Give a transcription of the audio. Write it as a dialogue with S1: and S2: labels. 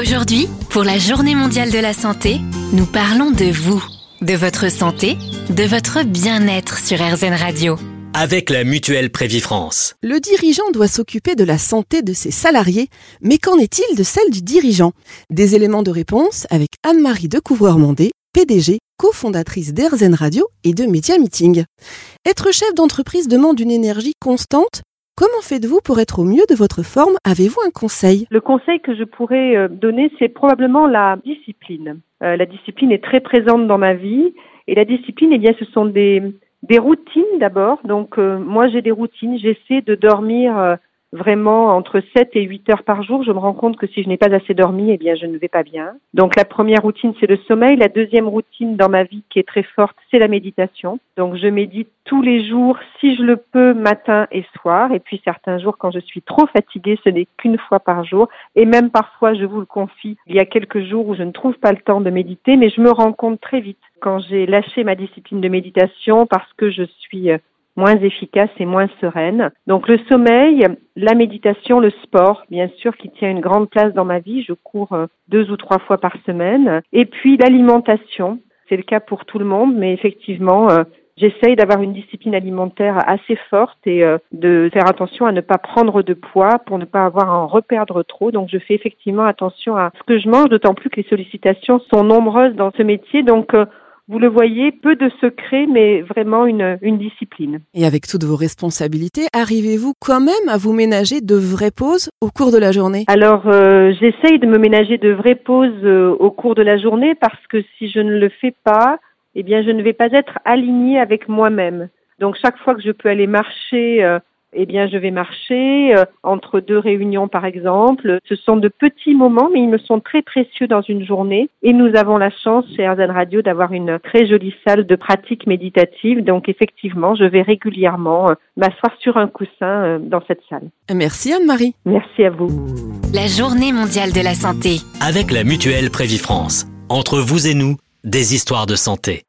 S1: Aujourd'hui, pour la Journée mondiale de la santé, nous parlons de vous, de votre santé, de votre bien-être sur RZN Radio.
S2: Avec la mutuelle Prévifrance.
S3: Le dirigeant doit s'occuper de la santé de ses salariés, mais qu'en est-il de celle du dirigeant? Des éléments de réponse avec Anne-Marie Decouvreur-Mondé, PDG, cofondatrice d'Airzen Radio et de Media Meeting. Être chef d'entreprise demande une énergie constante. Comment faites-vous pour être au mieux de votre forme? Avez-vous un conseil?
S4: Le conseil que je pourrais euh, donner, c'est probablement la discipline. Euh, la discipline est très présente dans ma vie et la discipline, eh bien, ce sont des, des routines d'abord. Donc, euh, moi, j'ai des routines. J'essaie de dormir vraiment entre 7 et 8 heures par jour. Je me rends compte que si je n'ai pas assez dormi, eh bien, je ne vais pas bien. Donc, la première routine, c'est le sommeil. La deuxième routine dans ma vie qui est très forte, c'est la méditation. Donc, je médite tous les jours, si je le peux, matin et soir. Et puis, certains jours, quand je suis trop fatiguée, ce n'est qu'une fois par jour. Et même parfois, je vous le confie, il y a quelques jours où je ne trouve pas le temps de méditer, mais je me rends compte très vite quand j'ai lâché ma discipline de méditation parce que je suis euh, moins efficace et moins sereine. Donc le sommeil, la méditation, le sport, bien sûr, qui tient une grande place dans ma vie. Je cours euh, deux ou trois fois par semaine. Et puis l'alimentation, c'est le cas pour tout le monde, mais effectivement, euh, j'essaye d'avoir une discipline alimentaire assez forte et euh, de faire attention à ne pas prendre de poids pour ne pas avoir à en reperdre trop. Donc je fais effectivement attention à ce que je mange, d'autant plus que les sollicitations sont nombreuses dans ce métier. Donc vous le voyez, peu de secrets, mais vraiment une, une discipline.
S3: Et avec toutes vos responsabilités, arrivez-vous quand même à vous ménager de vraies pauses au cours de la journée?
S4: Alors, euh, j'essaye de me ménager de vraies pauses euh, au cours de la journée parce que si je ne le fais pas, eh bien, je ne vais pas être alignée avec moi-même. Donc, chaque fois que je peux aller marcher euh, eh bien, je vais marcher euh, entre deux réunions, par exemple. Ce sont de petits moments, mais ils me sont très précieux dans une journée. Et nous avons la chance chez Arzan Radio d'avoir une très jolie salle de pratique méditative. Donc, effectivement, je vais régulièrement euh, m'asseoir sur un coussin euh, dans cette salle.
S3: Merci Anne-Marie.
S4: Merci à vous.
S1: La Journée mondiale de la santé.
S2: Avec la mutuelle Prévifrance. Entre vous et nous, des histoires de santé.